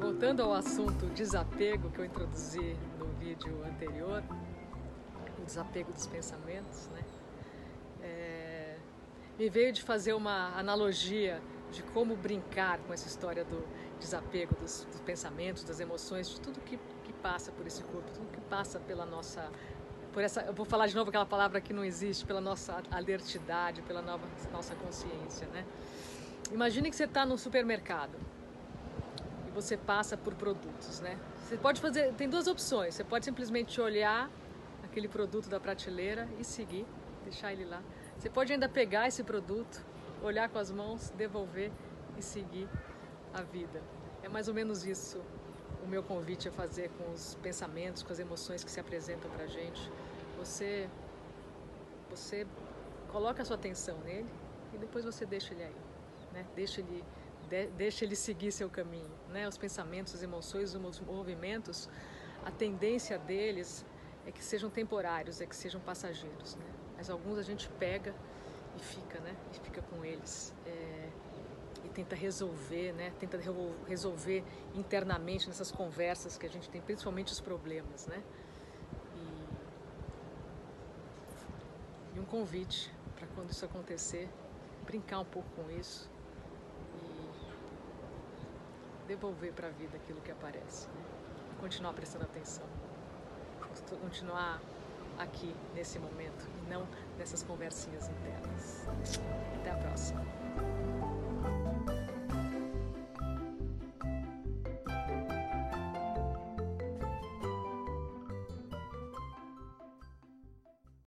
Voltando ao assunto desapego que eu introduzi no vídeo anterior, o desapego dos pensamentos, né? É, me veio de fazer uma analogia de como brincar com essa história do desapego dos, dos pensamentos, das emoções, de tudo que, que passa por esse corpo, tudo que passa pela nossa por essa, eu vou falar de novo aquela palavra que não existe, pela nossa alertidade, pela nova, nossa consciência, né? Imagine que você está no supermercado e você passa por produtos, né? Você pode fazer, tem duas opções. Você pode simplesmente olhar aquele produto da prateleira e seguir, deixar ele lá. Você pode ainda pegar esse produto, olhar com as mãos, devolver e seguir a vida. É mais ou menos isso o meu convite a fazer com os pensamentos, com as emoções que se apresentam para a gente. Você, você coloca a sua atenção nele e depois você deixa ele aí, né? Deixa ele, de, deixa ele seguir seu caminho, né? Os pensamentos, as emoções, os movimentos, a tendência deles é que sejam temporários, é que sejam passageiros, né? Mas alguns a gente pega e fica, né? E fica com eles. É, tenta resolver, né? Tenta resolver internamente nessas conversas que a gente tem, principalmente os problemas, né? E, e um convite para quando isso acontecer, brincar um pouco com isso e devolver para a vida aquilo que aparece, né? continuar prestando atenção, continuar aqui nesse momento e não nessas conversinhas internas. Até a próxima.